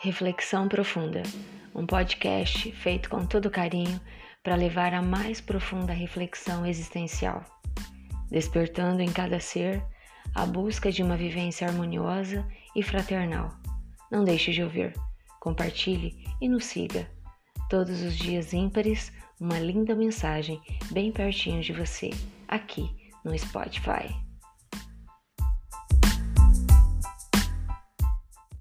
Reflexão Profunda, um podcast feito com todo carinho para levar a mais profunda reflexão existencial, despertando em cada ser a busca de uma vivência harmoniosa e fraternal. Não deixe de ouvir, compartilhe e nos siga. Todos os dias ímpares, uma linda mensagem bem pertinho de você, aqui no Spotify.